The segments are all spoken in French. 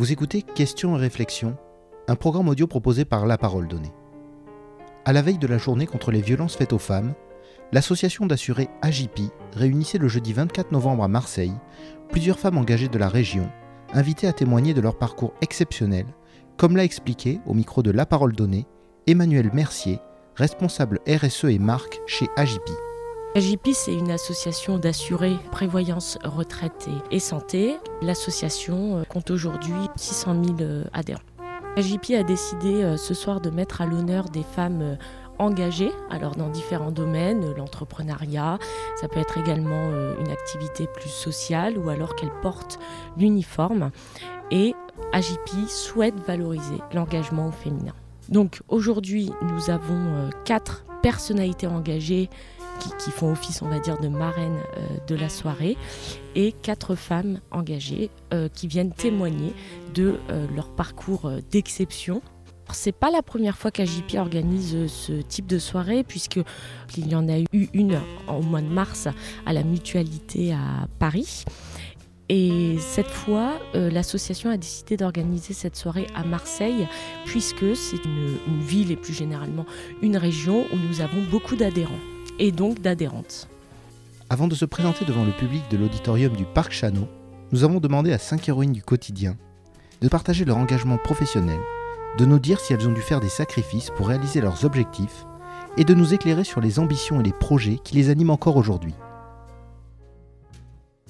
Vous écoutez Questions et réflexions, un programme audio proposé par La Parole Donnée. À la veille de la journée contre les violences faites aux femmes, l'association d'assurés AJP réunissait le jeudi 24 novembre à Marseille plusieurs femmes engagées de la région, invitées à témoigner de leur parcours exceptionnel, comme l'a expliqué au micro de La Parole Donnée Emmanuel Mercier, responsable RSE et marque chez AJP. AJP, c'est une association d'assurés prévoyance, retraite et santé. L'association euh, compte aujourd'hui 600 000 euh, adhérents. AJP a décidé euh, ce soir de mettre à l'honneur des femmes engagées, alors dans différents domaines, l'entrepreneuriat, ça peut être également une activité plus sociale ou alors qu'elles portent l'uniforme. Et AJP souhaite valoriser l'engagement féminin. Donc aujourd'hui, nous avons quatre personnalités engagées qui, font office, on va dire, de marraine euh, de la soirée, et quatre femmes engagées euh, qui viennent témoigner de euh, leur parcours d'exception. C'est pas la première fois qu'AJP organise ce type de soirée, puisqu'il y en a eu une au mois de mars à la Mutualité à Paris. Et cette fois, l'association a décidé d'organiser cette soirée à Marseille, puisque c'est une, ville et plus généralement une région où nous avons beaucoup d'adhérents et donc d'adhérentes. Avant de se présenter devant le public de l'auditorium du Parc Chano, nous avons demandé à cinq héroïnes du quotidien de partager leur engagement professionnel, de nous dire si elles ont dû faire des sacrifices pour réaliser leurs objectifs et de nous éclairer sur les ambitions et les projets qui les animent encore aujourd'hui.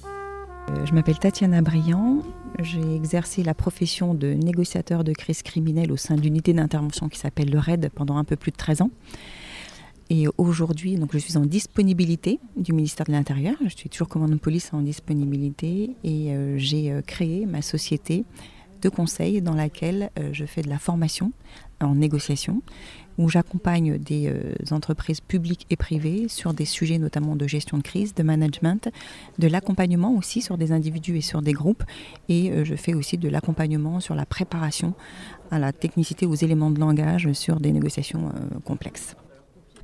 Euh, je m'appelle Tatiana Briand. J'ai exercé la profession de négociateur de crise criminelle au sein d'une unité d'intervention qui s'appelle le RAID pendant un peu plus de 13 ans. Et aujourd'hui, donc je suis en disponibilité du ministère de l'Intérieur. Je suis toujours commandant de police en disponibilité et euh, j'ai euh, créé ma société de conseil dans laquelle euh, je fais de la formation en négociation, où j'accompagne des entreprises publiques et privées sur des sujets notamment de gestion de crise, de management, de l'accompagnement aussi sur des individus et sur des groupes. Et je fais aussi de l'accompagnement sur la préparation à la technicité, aux éléments de langage sur des négociations complexes.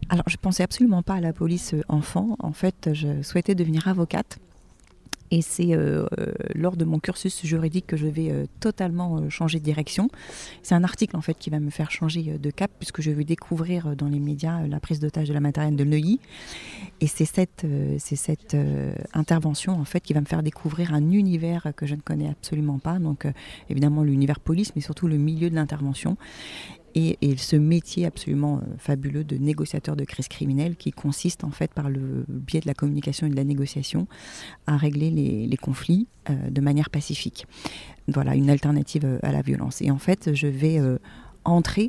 Alors, je pensais absolument pas à la police euh, enfant. En fait, je souhaitais devenir avocate. Et c'est euh, euh, lors de mon cursus juridique que je vais totalement changer de direction. C'est un article en fait qui va me faire changer de cap puisque je vais découvrir dans les médias la prise d'otage de la matérienne de Neuilly. Et c'est cette, c'est cette intervention en fait qui va me faire découvrir un univers que je ne connais absolument pas. Donc évidemment l'univers police, mais surtout le milieu de l'intervention et, ce métier absolument euh, fabuleux de négociateur de crise criminelle qui consiste en fait par le biais de la communication et de la négociation à régler les, conflits euh, de manière pacifique. Voilà, une alternative euh, à la violence. Et en fait, je vais entrer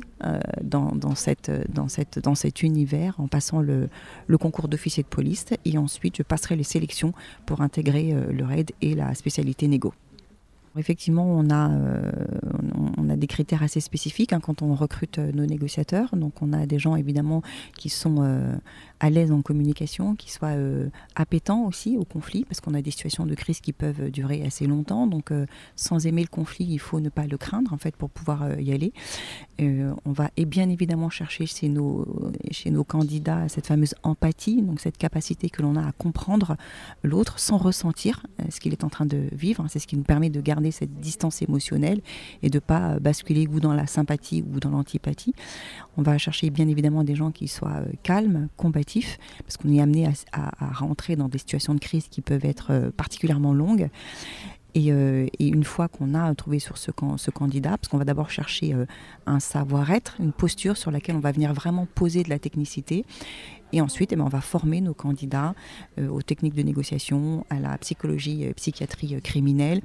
dans, cet univers en passant le, le concours d'officier de police et ensuite je passerai les sélections pour intégrer le RAID et la spécialité négo. Effectivement, on a, euh, on a des critères assez spécifiques hein, quand on recrute euh, nos négociateurs. Donc, on a des gens évidemment qui sont euh, à l'aise en communication, qui soient appétents aussi au conflit, parce qu'on a des situations de crise qui peuvent durer assez longtemps. Donc, sans aimer le conflit, il faut ne pas le craindre en fait pour pouvoir y aller. on va et bien évidemment chercher chez nos, chez nos candidats cette fameuse empathie, donc cette capacité que l'on a à comprendre l'autre sans ressentir ce qu'il est en train de vivre. C'est ce qui nous permet de garder cette distance émotionnelle et de ne pas euh, basculer ou dans la sympathie ou dans l'antipathie. On va chercher bien évidemment des gens qui soient euh, calmes, combatifs, parce qu'on est amené à, rentrer dans des situations de crise qui peuvent être euh, particulièrement longues. Et, une fois qu'on a trouvé sur ce, candidat, parce qu'on va d'abord chercher un savoir-être, une posture sur laquelle on va venir vraiment poser de la technicité, et ensuite, eh ben, on va former nos candidats aux techniques de négociation, à la psychologie, psychiatrie criminelle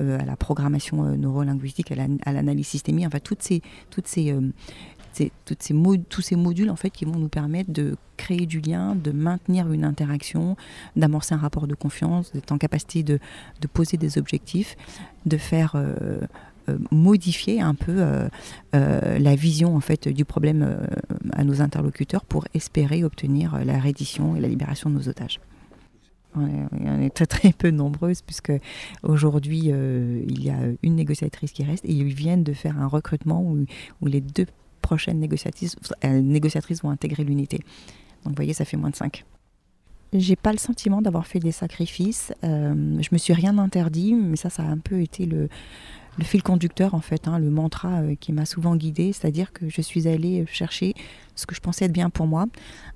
à la programmation euh, neurolinguistique, à l'analyse systémique, enfin toutes ces, toutes ces, euh, toutes ces tous ces modules en fait qui vont nous permettre de créer du lien, de maintenir une interaction, d'amorcer un rapport de confiance, d'être en capacité de, de, poser des objectifs, de faire modifier un peu la vision en fait du problème à nos interlocuteurs pour espérer obtenir la reddition et la libération de nos otages. On est très très peu nombreuses puisque aujourd'hui euh, il y a une négociatrice qui reste et ils viennent de faire un recrutement où, les deux prochaines négociatrices, euh, négociatrices vont intégrer l'unité. Donc vous voyez, ça fait moins de 5. J'ai pas le sentiment d'avoir fait des sacrifices. Euh, je me suis rien interdit, mais ça, ça a un peu été le, le fil conducteur en fait, hein, le mantra euh, qui m'a souvent guidée, c'est-à-dire que je suis allée chercher ce que je pensais être bien pour moi,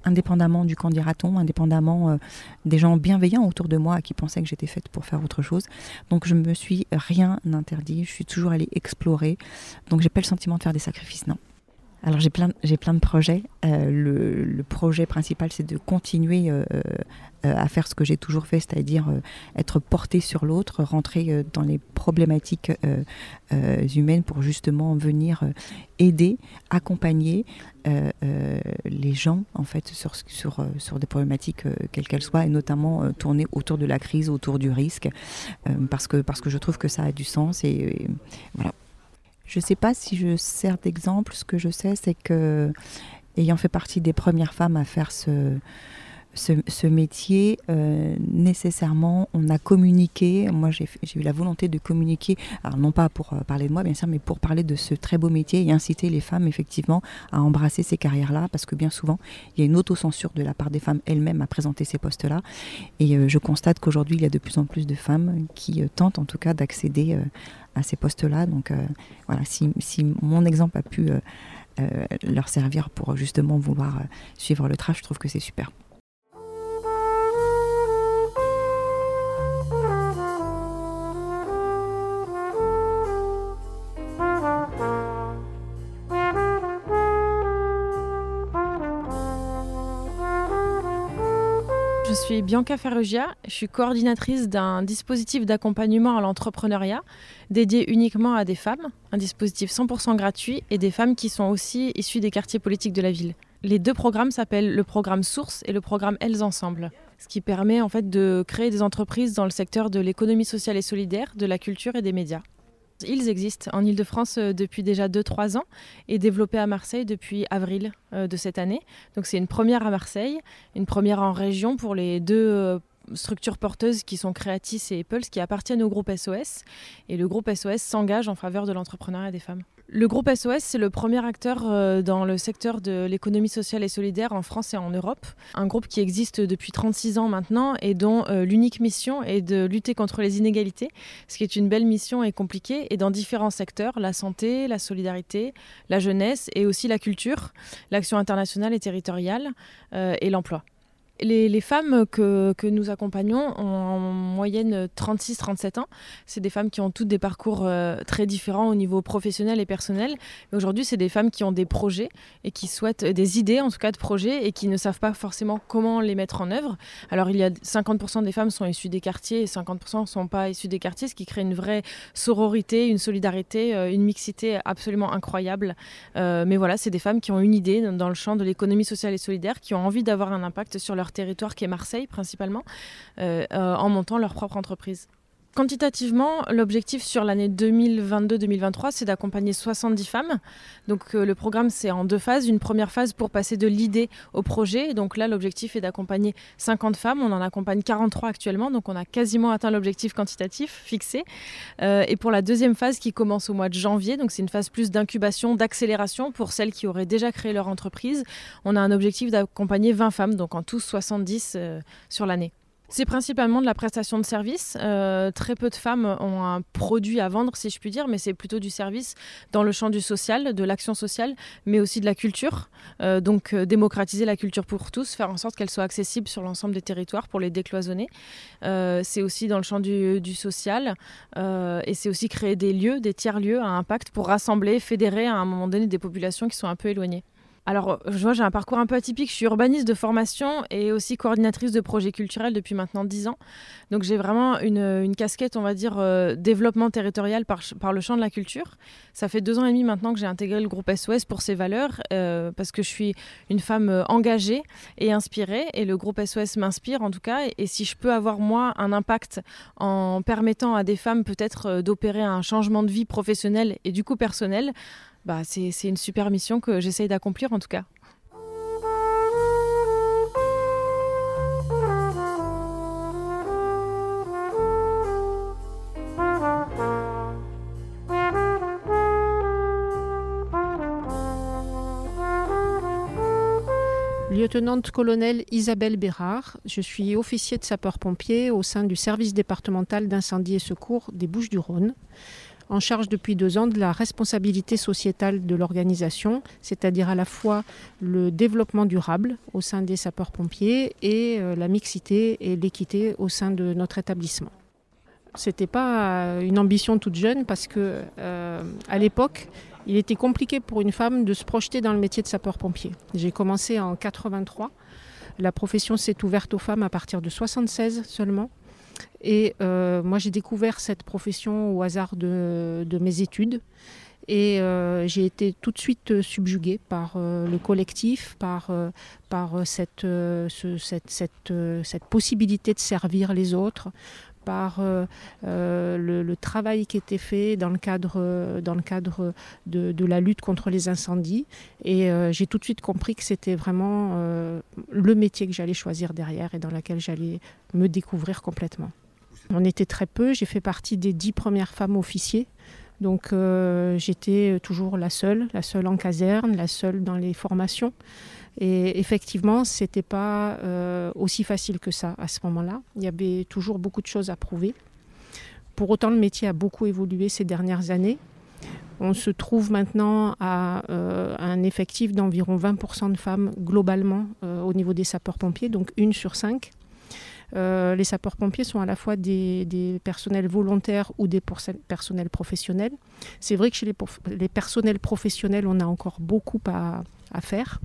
indépendamment du candidaton, indépendamment euh, des gens bienveillants autour de moi qui pensaient que j'étais faite pour faire autre chose. Donc je me suis rien interdit, je suis toujours allée explorer. Donc j'ai pas le sentiment de faire des sacrifices, non. Alors j'ai plein, j'ai plein de projets. Euh, le, projet principal, c'est de continuer euh, euh, à faire ce que j'ai toujours fait, c'est-à-dire être porté sur l'autre, rentrer dans les problématiques humaines pour justement venir aider, accompagner les gens en fait sur, sur, sur des problématiques quelles qu'elles soient, et notamment tourner autour de la crise, autour du risque, parce, que, parce que je trouve que ça a du sens et voilà. Je ne sais pas si je sers d'exemple. Ce que je sais, c'est que, ayant fait partie des premières femmes à faire ce, ce, métier, euh, nécessairement, on a communiqué. Moi, j'ai eu la volonté de communiquer, alors non pas pour euh, parler de moi, bien sûr, mais pour parler de ce très beau métier et inciter les femmes, effectivement, à embrasser ces carrières-là, parce que bien souvent, il y a une autocensure de la part des femmes elles-mêmes à présenter ces postes-là. Et euh, je constate qu'aujourd'hui, il y a de plus en plus de femmes qui tentent, en tout cas, d'accéder à ces postes-là. Donc voilà, si, mon exemple a pu leur servir pour justement vouloir suivre le trash, je trouve que c'est super. Bianca Ferrugia, je suis coordinatrice d'un dispositif d'accompagnement à l'entrepreneuriat dédié uniquement à des femmes, un dispositif 100% gratuit et des femmes qui sont aussi issues des quartiers politiques de la ville. Les deux programmes s'appellent le programme Source et le programme Elles Ensemble, ce qui permet en fait de créer des entreprises dans le secteur de l'économie sociale et solidaire, de la culture et des médias. Ils existent en Ile-de-France euh, depuis déjà 2-3 ans et développés à Marseille depuis avril euh, de cette année. Donc c'est une première à Marseille, une première en région pour les deux euh, structures porteuses qui sont Creatis et Apples qui appartiennent au groupe SOS. Et le groupe SOS s'engage en faveur de l'entrepreneuriat des femmes. Le groupe SOS, c'est le premier acteur euh, dans le secteur de l'économie sociale et solidaire en France et en Europe. Un groupe qui existe depuis 36 ans maintenant et dont euh, l'unique mission est de lutter contre les inégalités, ce qui est une belle mission et compliquée, et dans différents secteurs, la santé, la solidarité, la jeunesse et aussi la culture, l'action internationale et territoriale euh, et l'emploi. Les, femmes que, nous accompagnons ont en moyenne 36-37 ans. C'est des femmes qui ont toutes des parcours euh, très différents au niveau professionnel et personnel. Aujourd'hui, c'est des femmes qui ont des projets et qui souhaitent des idées, en tout cas de projets, et qui ne savent pas forcément comment les mettre en œuvre. Alors, il y a 50% des femmes sont issues des quartiers et 50% ne sont pas issues des quartiers, ce qui crée une vraie sororité, une solidarité, euh, une mixité absolument incroyable. Euh, mais voilà, c'est des femmes qui ont une idée dans le champ de l'économie sociale et solidaire, qui ont envie d'avoir un impact sur leur territoire qui est Marseille principalement, euh, euh, en montant leur propre entreprise. Quantitativement, l'objectif sur l'année 2022-2023, c'est d'accompagner 70 femmes. Donc euh, le programme, c'est en deux phases. Une première phase pour passer de l'idée au projet. Donc là, l'objectif est d'accompagner 50 femmes. On en accompagne 43 actuellement. Donc on a quasiment atteint l'objectif quantitatif fixé. Euh, et pour la deuxième phase qui commence au mois de janvier, donc c'est une phase plus d'incubation, d'accélération pour celles qui auraient déjà créé leur entreprise, on a un objectif d'accompagner 20 femmes, donc en tous 70 euh, sur l'année. C'est principalement de la prestation de service. Euh, très peu de femmes ont un produit à vendre, si je puis dire, mais c'est plutôt du service dans le champ du social, de l'action sociale, mais aussi de la culture. Euh, donc euh, démocratiser la culture pour tous, faire en sorte qu'elle soit accessible sur l'ensemble des territoires pour les décloisonner. c'est aussi dans le champ du, du social et c'est aussi créer des lieux, des tiers-lieux à impact pour rassembler, fédérer à un moment donné des populations qui sont un peu éloignées. Alors, je vois, j'ai un parcours un peu atypique. Je suis urbaniste de formation et aussi coordinatrice de projets culturels depuis maintenant 10 ans. Donc, j'ai vraiment une, casquette, on va dire, euh, développement territorial par, le champ de la culture. Ça fait deux ans et demi maintenant que j'ai intégré le groupe SOS pour ses valeurs, euh, parce que je suis une femme euh, engagée et inspirée. Et le groupe SOS m'inspire, en tout cas. Et, et, si je peux avoir, moi, un impact en permettant à des femmes peut-être d'opérer un changement de vie professionnel et du coup personnel, bah, c'est une super mission que j'essaye d'accomplir en tout cas. Lieutenant-colonel Isabelle Bérard, je suis officier de sapeur-pompier au sein du service départemental d'incendie et secours des Bouches-du-Rhône. En charge depuis deux ans de la responsabilité sociétale de l'organisation, c'est-à-dire à la fois le développement durable au sein des sapeurs-pompiers et euh, la mixité et l'équité au sein de notre établissement. C'était pas une ambition toute jeune parce que euh, à l'époque, il était compliqué pour une femme de se projeter dans le métier de sapeur-pompier. J'ai commencé en 83. La profession s'est ouverte aux femmes à partir de 76 seulement. Et euh, moi, j'ai découvert cette profession au hasard de, mes études. Et euh, j'ai été tout de suite subjuguée par euh, le collectif, par, par cette, cette, cette, possibilité de servir les autres, par euh, euh, le, travail qui était fait dans le cadre, dans le cadre de, la lutte contre les incendies. Et euh, j'ai tout de suite compris que c'était vraiment le métier que j'allais choisir derrière et dans lequel j'allais me découvrir complètement. On était très peu, j'ai fait partie des dix premières femmes officiers. Donc j'étais toujours la seule, la seule en caserne, la seule dans les formations. Et effectivement, ce n'était pas euh, aussi facile que ça à ce moment-là. Il y avait toujours beaucoup de choses à prouver. Pour autant, le métier a beaucoup évolué ces dernières années. On se trouve maintenant à euh, un effectif d'environ 20% de femmes globalement euh, au niveau des sapeurs-pompiers, donc une sur cinq. Les sapeurs-pompiers sont à la fois des, personnels volontaires ou des personnels professionnels. C'est vrai que chez les, personnels professionnels, on a encore beaucoup à, faire.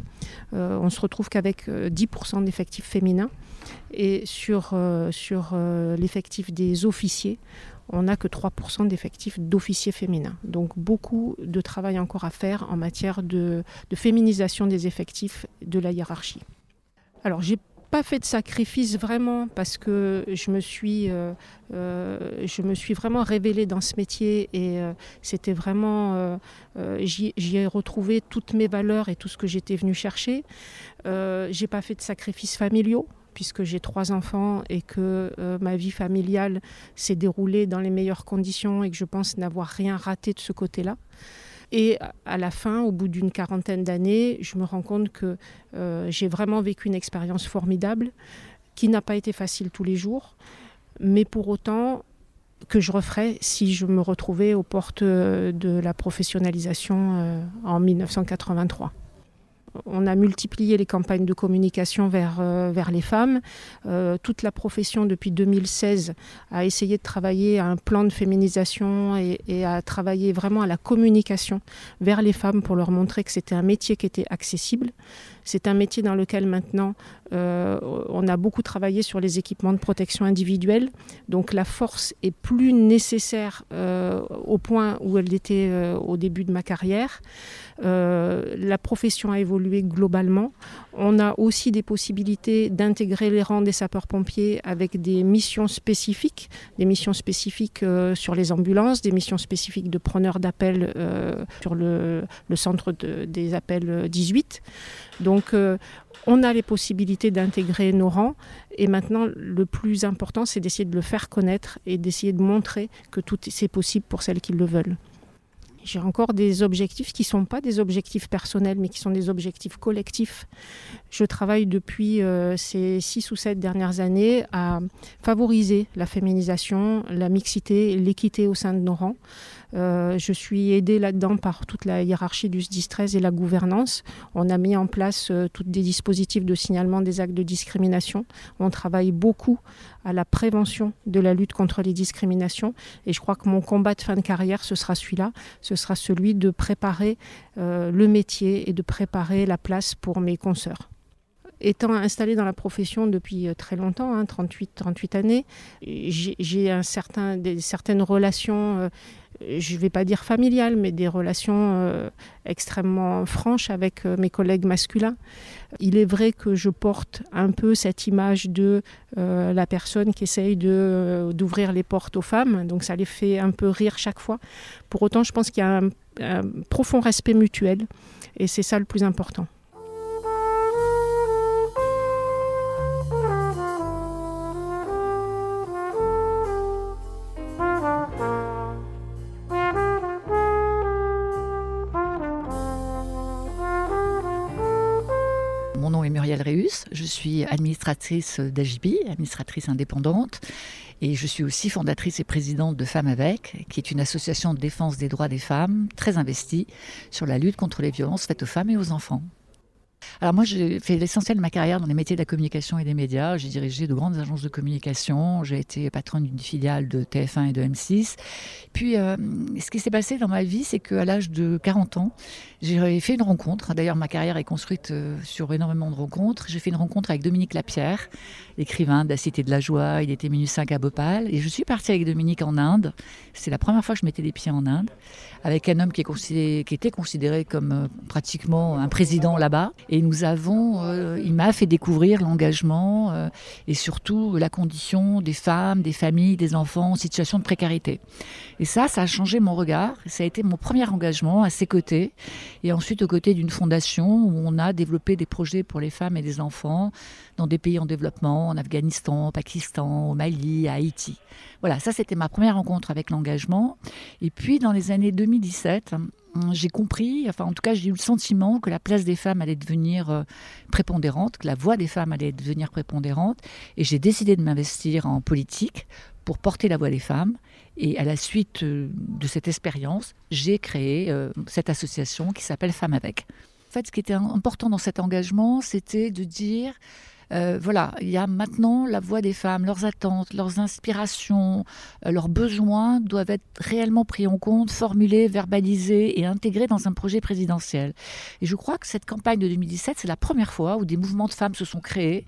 Euh, on se retrouve qu'avec 10% euh, d'effectifs féminins. Et sur, euh, l'effectif des officiers, on n'a que 3% d'effectifs d'officiers féminins. Donc beaucoup de travail encore à faire en matière de, de féminisation des effectifs de la hiérarchie. Alors j'ai pas fait de sacrifice vraiment parce que je me suis, euh, euh, je me suis vraiment révélée dans ce métier et euh, c'était vraiment, j'y ai retrouvé toutes mes valeurs et tout ce que j'étais venue chercher. j'ai pas fait de sacrifices familiaux puisque j'ai trois enfants et que ma vie familiale s'est déroulée dans les meilleures conditions et que je pense n'avoir rien raté de ce côté-là. Et à la fin, au bout d'une quarantaine d'années, je me rends compte que euh, j'ai vraiment vécu une expérience formidable qui n'a pas été facile tous les jours, mais pour autant que je referais si je me retrouvais aux portes de la professionnalisation euh, en 1983. On a multiplié les campagnes de communication vers, euh, les femmes. Euh, toute la profession, depuis 2016, a essayé de travailler à un plan de féminisation et, et, à travailler vraiment à la communication vers les femmes pour leur montrer que c'était un métier qui était accessible. C'est un métier dans lequel maintenant euh, on a beaucoup travaillé sur les équipements de protection individuelle. Donc la force est plus nécessaire au point où elle était au début de ma carrière. la profession a évolué globalement. On a aussi des possibilités d'intégrer les rangs des sapeurs-pompiers avec des missions spécifiques, des missions spécifiques euh, sur les ambulances, des missions spécifiques de preneurs d'appels euh, sur le, centre des appels 18. Donc euh, on a les possibilités d'intégrer nos rangs et maintenant le plus important c'est d'essayer de le faire connaître et d'essayer de montrer que tout c'est possible pour celles qui le veulent. J'ai encore des objectifs qui ne sont pas des objectifs personnels, mais qui sont des objectifs collectifs. Je travaille depuis euh, ces six ou sept dernières années à favoriser la féminisation, la mixité, l'équité au sein de nos rangs. Euh, je suis aidée là-dedans par toute la hiérarchie du SDIS 13 et la gouvernance. On a mis en place euh, tous des dispositifs de signalement des actes de discrimination. On travaille beaucoup à la prévention de la lutte contre les discriminations. Et je crois que mon combat de fin de carrière, ce sera celui-là. Ce sera celui de préparer euh, le métier et de préparer la place pour mes consoeurs étant installée dans la profession depuis très longtemps, 38, hein, 38 années, j'ai certain, certaines relations je ne vais pas dire familiales, mais des relations euh, extrêmement franches avec euh, mes collègues masculins. Il est vrai que je porte un peu cette image de euh, la personne qui essaye d'ouvrir les portes aux femmes, donc ça les fait un peu rire chaque fois. Pour autant, je pense qu'il y a un profond respect mutuel, et c'est ça le plus important. Suis administratrice d'AGIPI, administratrice indépendante. Et je suis aussi fondatrice et présidente de Femmes avec, qui est une association de défense des droits des femmes très investie sur la lutte contre les violences faites aux femmes et aux enfants. Alors moi, j'ai fait l'essentiel de ma carrière dans les métiers de la communication et des médias. J'ai dirigé de grandes agences de communication. J'ai été patronne d'une filiale de TF1 et de M6. Puis, euh, ce qui s'est passé dans ma vie, c'est qu'à l'âge de 40 ans, j'ai fait une rencontre. D'ailleurs, ma carrière est construite euh, sur énormément de rencontres. J'ai fait une rencontre avec Dominique Lapierre, l'écrivain de La Cité de la Joie. Il était minus 5 à Bhopal. Et je suis partie avec Dominique en Inde. C'est la première fois que je mettais les pieds en Inde, avec un homme qui, était considéré comme euh, pratiquement un président là-bas. Et nous avons, euh, il m'a fait découvrir l'engagement et surtout la condition des femmes, des familles, des enfants en situation de précarité. Et ça, ça a changé mon regard. Ça a été mon premier engagement à ses côtés et ensuite aux côtés d'une fondation où on a développé des projets pour les femmes et les enfants dans des pays en développement, en Afghanistan, au Pakistan, au Mali, à Haïti. Voilà, ça c'était ma première rencontre avec l'engagement. Et puis dans les années 2017, j'ai compris, enfin en tout cas j'ai eu le sentiment que la place des femmes allait devenir euh, prépondérante, que la voix des femmes allait devenir prépondérante, et j'ai décidé de m'investir en politique pour porter la voix des femmes. Et à la suite euh, de cette expérience, j'ai créé euh, cette association qui s'appelle Femmes avec. En fait, ce qui était important dans cet engagement, c'était de dire euh, voilà, il y a maintenant la voix des femmes, leurs attentes, leurs inspirations, euh, leurs besoins doivent être réellement pris en compte, formulés, verbalisés et intégrés dans un projet présidentiel. Et je crois que cette campagne de 2017, c'est la première fois où des mouvements de femmes se sont créés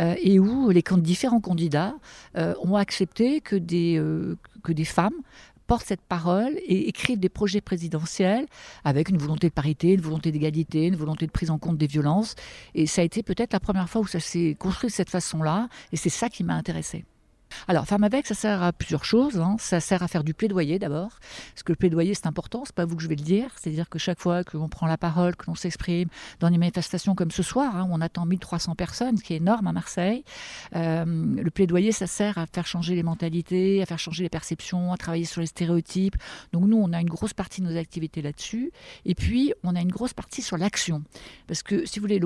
euh, et où les différents candidats ont accepté que des, que des femmes portent cette parole et écrivent des projets présidentiels avec une volonté de parité, une volonté d'égalité, une volonté de prise en compte des violences. Et ça a été peut-être la première fois où ça s'est construit de cette façon-là. Et c'est ça qui m'a intéressée. Alors, Femme avec, ça sert à plusieurs choses. Hein. Ça sert à faire du plaidoyer d'abord. Parce que le plaidoyer, c'est important, c'est pas vous que je vais le dire. C'est-à-dire que chaque fois que l'on prend la parole, que l'on s'exprime dans des manifestations comme ce soir, hein, où on attend 1300 personnes, ce qui est énorme à Marseille, euh, le plaidoyer, ça sert à faire changer les mentalités, à faire changer les perceptions, à travailler sur les stéréotypes. Donc, nous, on a une grosse partie de nos activités là-dessus. Et puis, on a une grosse partie sur l'action. Parce que, si vous voulez,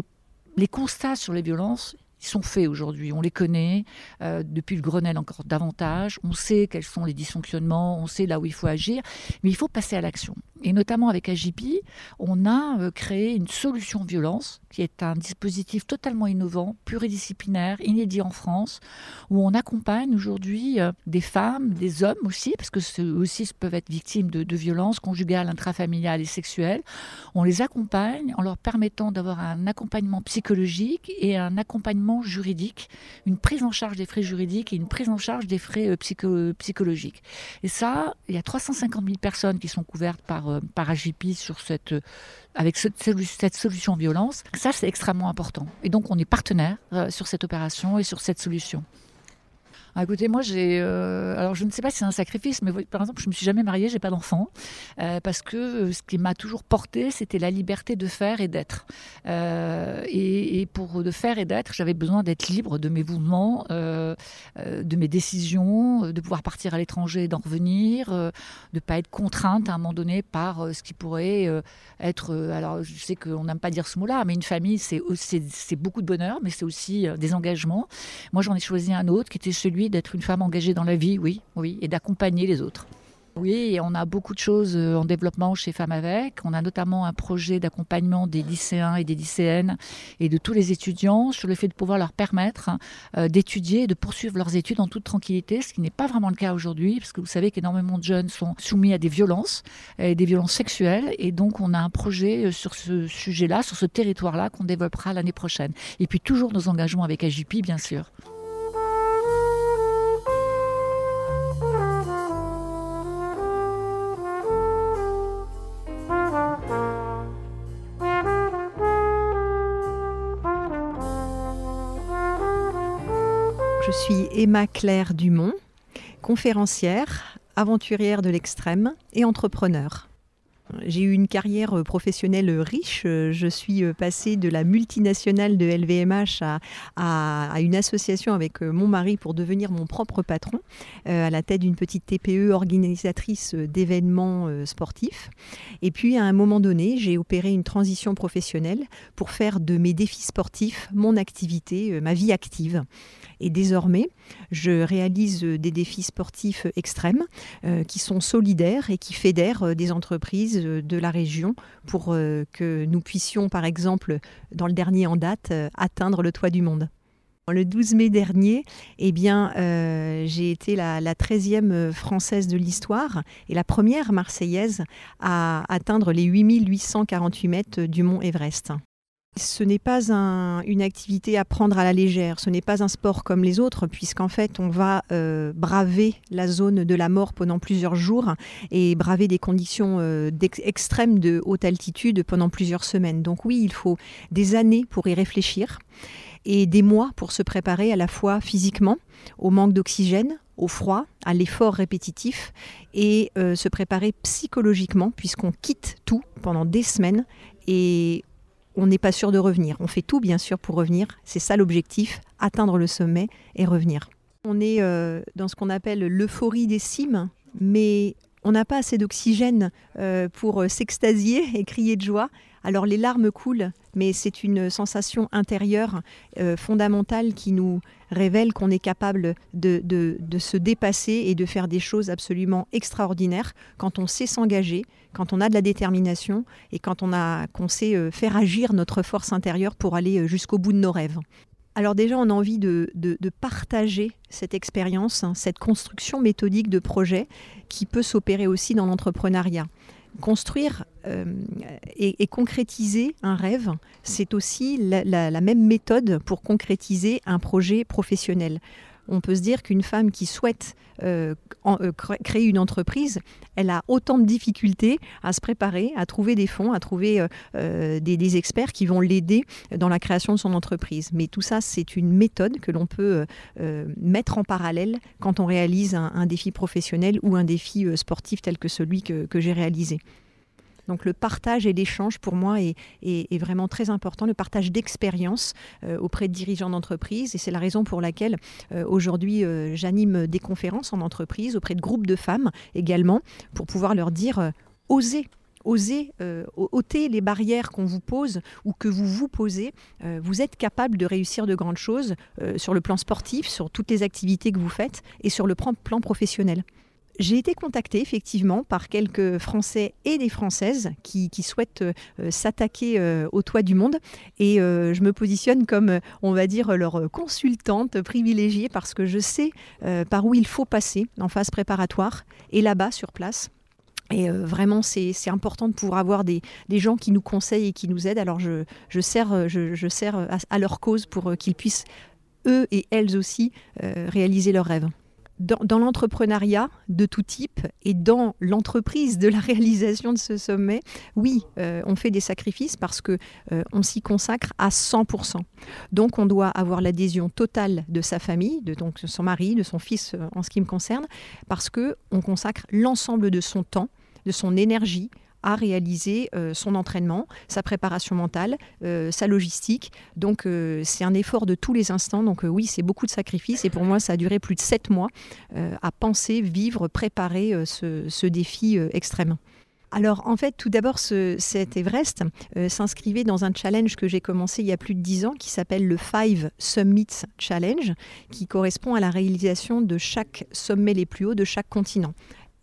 les constats sur les violences, ils sont faits aujourd'hui, on les connaît, euh, depuis le Grenelle encore davantage, on sait quels sont les dysfonctionnements, on sait là où il faut agir, mais il faut passer à l'action. Et notamment avec AGP, on a euh, créé une solution violence, qui est un dispositif totalement innovant, pluridisciplinaire, inédit en France, où on accompagne aujourd'hui euh, des femmes, des hommes aussi, parce que ceux aussi peuvent être victimes de, de violences conjugales, intrafamiliales et sexuelles. On les accompagne en leur permettant d'avoir un accompagnement psychologique et un accompagnement juridique, une prise en charge des frais juridiques et une prise en charge des frais euh, psychologiques. Et ça, il y a 350 000 personnes qui sont couvertes par, par AGP sur cette, euh, avec cette solution violence. Ça, c'est extrêmement important. Et donc, on est partenaire sur cette opération et sur cette solution. Ah, écoutez, moi, j'ai. Euh, alors, je ne sais pas si c'est un sacrifice, mais par exemple, je me suis jamais mariée, j'ai pas d'enfant, euh, parce que euh, ce qui m'a toujours porté, c'était la liberté de faire et d'être. Et, pour de faire et d'être, j'avais besoin d'être libre de mes mouvements, de mes décisions, de pouvoir partir à l'étranger d'en revenir, de ne pas être contrainte à un moment donné par ce qui pourrait être. alors, je sais qu'on n'aime pas dire ce mot-là, mais une famille, c'est beaucoup de bonheur, mais c'est aussi des engagements. Moi, j'en ai choisi un autre qui était celui d'être une femme engagée dans la vie, oui, oui, et d'accompagner les autres. Oui, on a beaucoup de choses euh, en développement chez Femmes avec. On a notamment un projet d'accompagnement des lycéens et des lycéennes et de tous les étudiants sur le fait de pouvoir leur permettre euh, d'étudier et de poursuivre leurs études en toute tranquillité, ce qui n'est pas vraiment le cas aujourd'hui, parce que vous savez qu'énormément de jeunes sont soumis à des violences, et des violences sexuelles. Et donc, on a un projet euh, sur ce sujet-là, sur ce territoire-là, qu'on développera l'année prochaine. Et puis, toujours nos engagements avec AJP, bien sûr. Emma Claire Dumont, conférencière, aventurière de l'extrême et entrepreneur. J'ai eu une carrière professionnelle riche. Je suis passée de la multinationale de LVMH à, une association avec mon mari pour devenir mon propre patron, à la tête d'une petite TPE organisatrice d'événements sportifs. Et puis, à un moment donné, j'ai opéré une transition professionnelle pour faire de mes défis sportifs mon activité, ma vie active. Et désormais, je réalise des défis sportifs extrêmes euh, qui sont solidaires et qui fédèrent euh, des entreprises euh, de la région pour que nous puissions, par exemple, dans le dernier en date, atteindre le toit du monde. Le 12 mai dernier, eh bien, j'ai été la, la 13e française de l'histoire et la première marseillaise à atteindre les 8848 mètres du mont Everest. Ce n'est pas une activité à prendre à la légère, ce n'est pas un sport comme les autres, puisqu'en fait on va euh, braver la zone de la mort pendant plusieurs jours et braver des conditions euh, extrêmes de haute altitude pendant plusieurs semaines. Donc oui, il faut des années pour y réfléchir et des mois pour se préparer à la fois physiquement, au manque d'oxygène, au froid, à l'effort répétitif et euh, se préparer psychologiquement puisqu'on quitte tout pendant des semaines et on n'est pas sûr de revenir. On fait tout bien sûr pour revenir. C'est ça l'objectif, atteindre le sommet et revenir. On est euh, dans ce qu'on appelle l'euphorie des cimes, mais on n'a pas assez d'oxygène euh, pour euh, s'extasier et crier de joie. Alors les larmes coulent, mais c'est une sensation intérieure fondamentale qui nous révèle qu'on est capable de, de, se dépasser et de faire des choses absolument extraordinaires quand on sait s'engager, quand on a de la détermination et quand on, a, qu'on sait euh, faire agir notre force intérieure pour aller euh, jusqu'au bout de nos rêves. Alors déjà, on a envie de, de, partager cette expérience, hein, cette construction méthodique de projet qui peut s'opérer aussi dans l'entrepreneuriat construire euh, et, concrétiser un rêve, c'est aussi la, même méthode pour concrétiser un projet professionnel. On peut se dire qu'une femme qui souhaite euh, euh, créer une entreprise, elle a autant de difficultés à se préparer, à trouver des fonds, à trouver des, des, experts qui vont l'aider dans la création de son entreprise. Mais tout ça, c'est une méthode que l'on peut mettre en parallèle quand on réalise un, défi professionnel ou un défi sportif tel que celui que j'ai réalisé. Donc le partage et l'échange, pour moi, est, vraiment très important, le partage d'expérience euh, auprès de dirigeants d'entreprise. Et c'est la raison pour laquelle euh, aujourd'hui, euh, j'anime des conférences en entreprise auprès de groupes de femmes également, pour pouvoir leur dire, osez osez ôter les barrières qu'on vous pose ou que vous vous posez. vous êtes capable de réussir de grandes choses sur le plan sportif, sur toutes les activités que vous faites et sur le plan professionnel. J'ai été contactée effectivement par quelques Français et des Françaises qui, souhaitent euh, s'attaquer euh, au toit du monde et euh, je me positionne comme, on va dire, leur consultante privilégiée parce que je sais par où il faut passer en phase préparatoire et là-bas sur place. Et vraiment, c'est important de pouvoir avoir des, gens qui nous conseillent et qui nous aident. Alors, je, je sers, je, sers à, leur cause pour qu'ils puissent, eux et elles aussi, réaliser leurs rêves dans, l'entrepreneuriat de tout type et dans l'entreprise de la réalisation de ce sommet, oui, euh, on fait des sacrifices parce que euh, on s'y consacre à 100%. Donc on doit avoir l'adhésion totale de sa famille, de donc son mari, de son fils euh, en ce qui me concerne, parce que on consacre l'ensemble de son temps, de son énergie à réaliser euh, son entraînement, sa préparation mentale, euh, sa logistique. Donc euh, c'est un effort de tous les instants. Donc oui, c'est beaucoup de sacrifices et pour moi ça a duré plus de sept mois à penser, vivre, préparer ce, défi extrême. Alors en fait, tout d'abord, cet Everest s'inscrivait dans un challenge que j'ai commencé il y a plus de dix ans qui s'appelle le Five Summits Challenge, qui correspond à la réalisation de chaque sommet les plus hauts de chaque continent.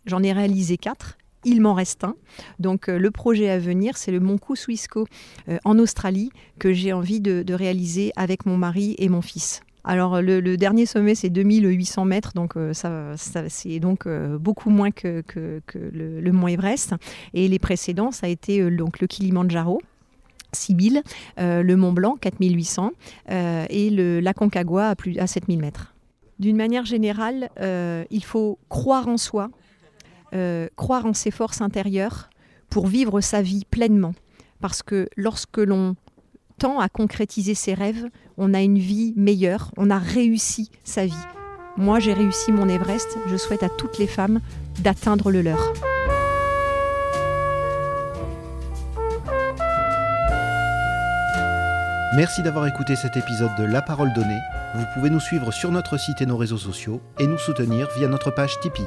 J'en ai réalisé quatre il m'en reste un. Donc euh, le projet à venir, c'est le Mont Kosciuszko euh, en Australie que j'ai envie de, réaliser avec mon mari et mon fils. Alors le, dernier sommet c'est 2800 mètres, donc euh, ça, c'est donc beaucoup moins que, le, Mont Everest. Et les précédents, ça a été donc le Kilimanjaro, 6000, le Mont Blanc 4800 et le, la Concagua à, plus, à 7000 mètres. D'une manière générale, il faut croire en soi, euh, croire en ses forces intérieures pour vivre sa vie pleinement. Parce que lorsque l'on tend à concrétiser ses rêves, on a une vie meilleure, on a réussi sa vie. Moi, j'ai réussi mon Everest, je souhaite à toutes les femmes d'atteindre le leur. Merci d'avoir écouté cet épisode de La Parole Donnée. Vous pouvez nous suivre sur notre site et nos réseaux sociaux et nous soutenir via notre page Tipeee.